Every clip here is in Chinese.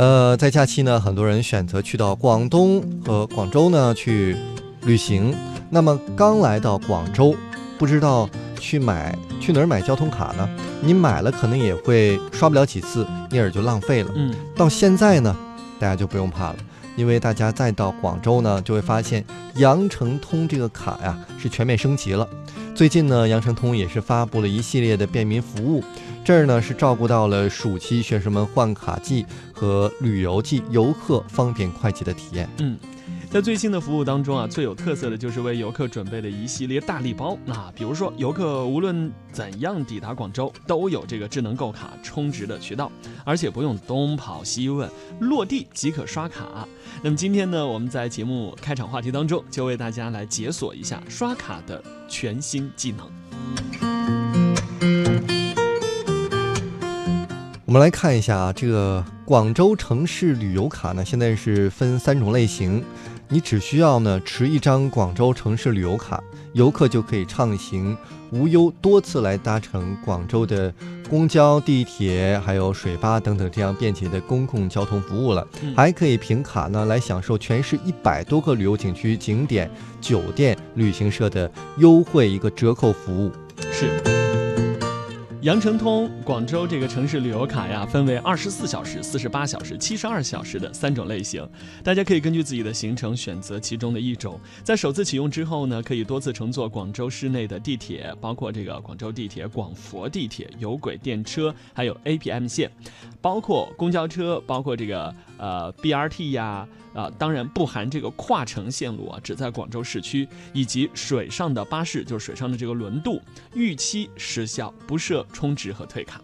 呃，在假期呢，很多人选择去到广东和广州呢去旅行。那么刚来到广州，不知道去买去哪儿买交通卡呢？你买了可能也会刷不了几次，因而就浪费了。嗯，到现在呢，大家就不用怕了，因为大家再到广州呢，就会发现羊城通这个卡呀是全面升级了。最近呢，羊城通也是发布了一系列的便民服务，这儿呢是照顾到了暑期学生们换卡季和旅游季游客方便快捷的体验。嗯。在最新的服务当中啊，最有特色的就是为游客准备的一系列大礼包。那比如说，游客无论怎样抵达广州，都有这个智能购卡充值的渠道，而且不用东跑西问，落地即可刷卡。那么今天呢，我们在节目开场话题当中，就为大家来解锁一下刷卡的全新技能。我们来看一下啊，这个广州城市旅游卡呢，现在是分三种类型。你只需要呢持一张广州城市旅游卡，游客就可以畅行无忧，多次来搭乘广州的公交、地铁，还有水巴等等这样便捷的公共交通服务了。还可以凭卡呢来享受全市一百多个旅游景区、景点、酒店、旅行社的优惠一个折扣服务。是。羊城通广州这个城市旅游卡呀，分为二十四小时、四十八小时、七十二小时的三种类型，大家可以根据自己的行程选择其中的一种。在首次启用之后呢，可以多次乘坐广州市内的地铁，包括这个广州地铁、广佛地铁、有轨电车，还有 APM 线，包括公交车，包括这个呃 BRT 呀。啊，当然不含这个跨城线路啊，只在广州市区以及水上的巴士，就是水上的这个轮渡，预期失效，不设充值和退卡。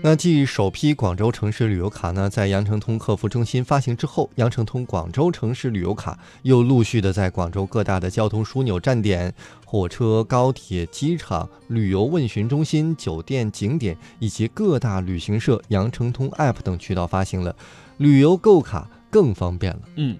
那继首批广州城市旅游卡呢，在羊城通客服中心发行之后，羊城通广州城市旅游卡又陆续的在广州各大的交通枢纽站点、火车、高铁、机场、旅游问询中心、酒店、景点以及各大旅行社羊城通 App 等渠道发行了。旅游购卡更方便了。嗯，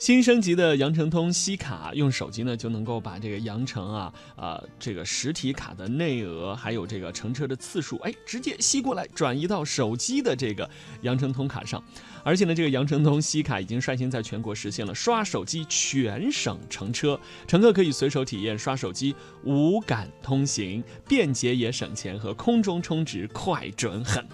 新升级的羊城通吸卡，用手机呢就能够把这个羊城啊啊这个实体卡的内额，还有这个乘车的次数，哎，直接吸过来转移到手机的这个羊城通卡上。而且呢，这个羊城通吸卡已经率先在全国实现了刷手机全省乘车，乘客可以随手体验刷手机无感通行，便捷也省钱，和空中充值快准狠。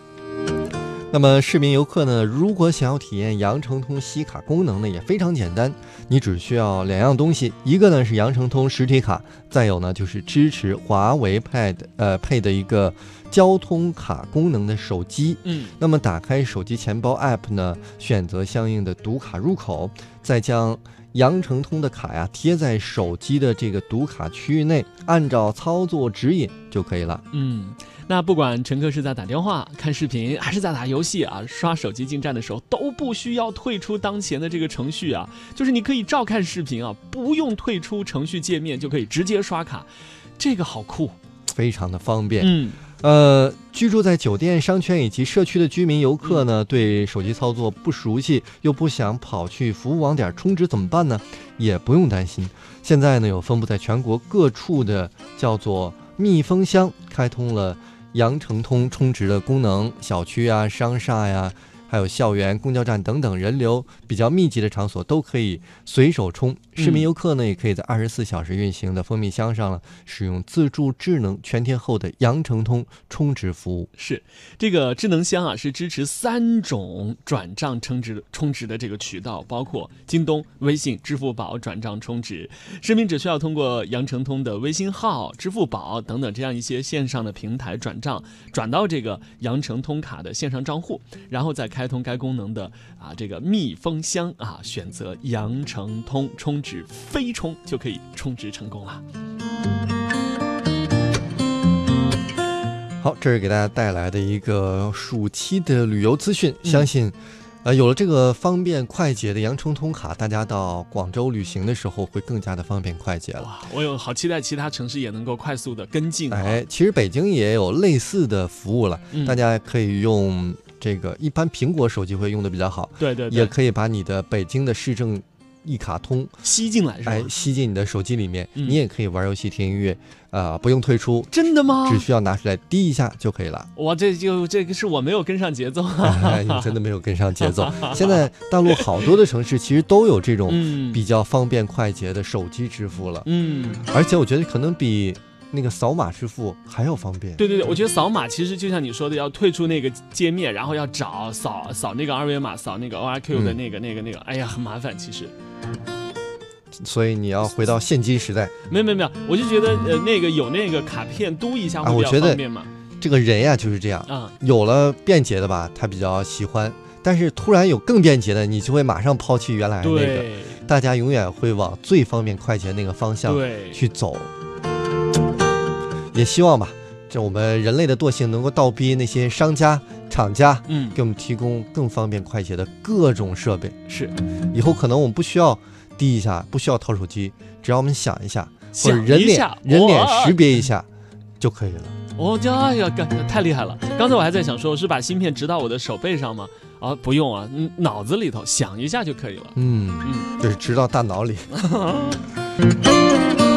那么市民游客呢，如果想要体验羊城通西卡功能呢，也非常简单，你只需要两样东西，一个呢是羊城通实体卡，再有呢就是支持华为 Pad 呃配的一个交通卡功能的手机。嗯，那么打开手机钱包 App 呢，选择相应的读卡入口，再将羊城通的卡呀贴在手机的这个读卡区域内，按照操作指引就可以了。嗯。那不管乘客是在打电话、看视频，还是在打游戏啊，刷手机进站的时候，都不需要退出当前的这个程序啊，就是你可以照看视频啊，不用退出程序界面就可以直接刷卡，这个好酷，非常的方便。嗯，呃，居住在酒店、商圈以及社区的居民游客呢，对手机操作不熟悉，又不想跑去服务网点充值怎么办呢？也不用担心，现在呢有分布在全国各处的叫做密封箱开通了。羊城通充值的功能，小区啊、商厦呀。还有校园、公交站等等人流比较密集的场所都可以随手充。市民游客呢，也可以在二十四小时运行的蜂蜜箱上了使用自助智能全天候的羊城通充值服务。是这个智能箱啊，是支持三种转账充值充值的这个渠道，包括京东、微信、支付宝转账充值。市民只需要通过羊城通的微信号、支付宝等等这样一些线上的平台转账，转到这个羊城通卡的线上账户，然后再。开通该功能的啊，这个密封箱啊，选择羊城通充值飞充就可以充值成功了。好，这是给大家带来的一个暑期的旅游资讯。相信，呃，有了这个方便快捷的羊城通卡，大家到广州旅行的时候会更加的方便快捷了。我有好期待其他城市也能够快速的跟进。哎，其实北京也有类似的服务了，大家可以用。这个一般苹果手机会用的比较好，对对，也可以把你的北京的市政一卡通，吸进来是吧？哎，吸进你的手机里面，嗯你也可以玩游戏、听音乐，啊，不用退出，真的吗？只需要拿出来滴一下就可以了。哇，这就这个是我没有跟上节奏啊。哎，你真的没有跟上节奏。现在大陆好多的城市其实都有这种嗯比较方便快捷的手机支付了，嗯，而且我觉得可能比那个扫码支付还要方便。对对对，我觉得扫码其实就像你说的，要退出那个界面，然后要找扫扫那个二维码，扫那个 ORQ 的嗯那个、那个那个，哎呀，很麻烦。其实所以你要回到现金时代，没有没有没有，我就觉得呃那个有那个卡片嘟一下会比较啊我觉得方便嘛。这个人呀就是这样，啊，有了便捷的吧，他比较喜欢。但是突然有更便捷的，你就会马上抛弃原来那个。对大家永远会往最方便快捷那个方向对，去走。也希望吧，这我们人类的惰性能够倒逼那些商家、厂家嗯，给我们提供更方便快捷的各种设备。是以后可能我们不需要滴一下，不需要掏手机，只要我们想一下，或者人脸人脸识别一下就可以了。哦，这哎呀，干太厉害了！刚才我还在想说，我是把芯片植到我的手背上吗？啊，不用啊，嗯，脑子里头想一下就可以了。嗯，嗯。就是植到大脑里。嗯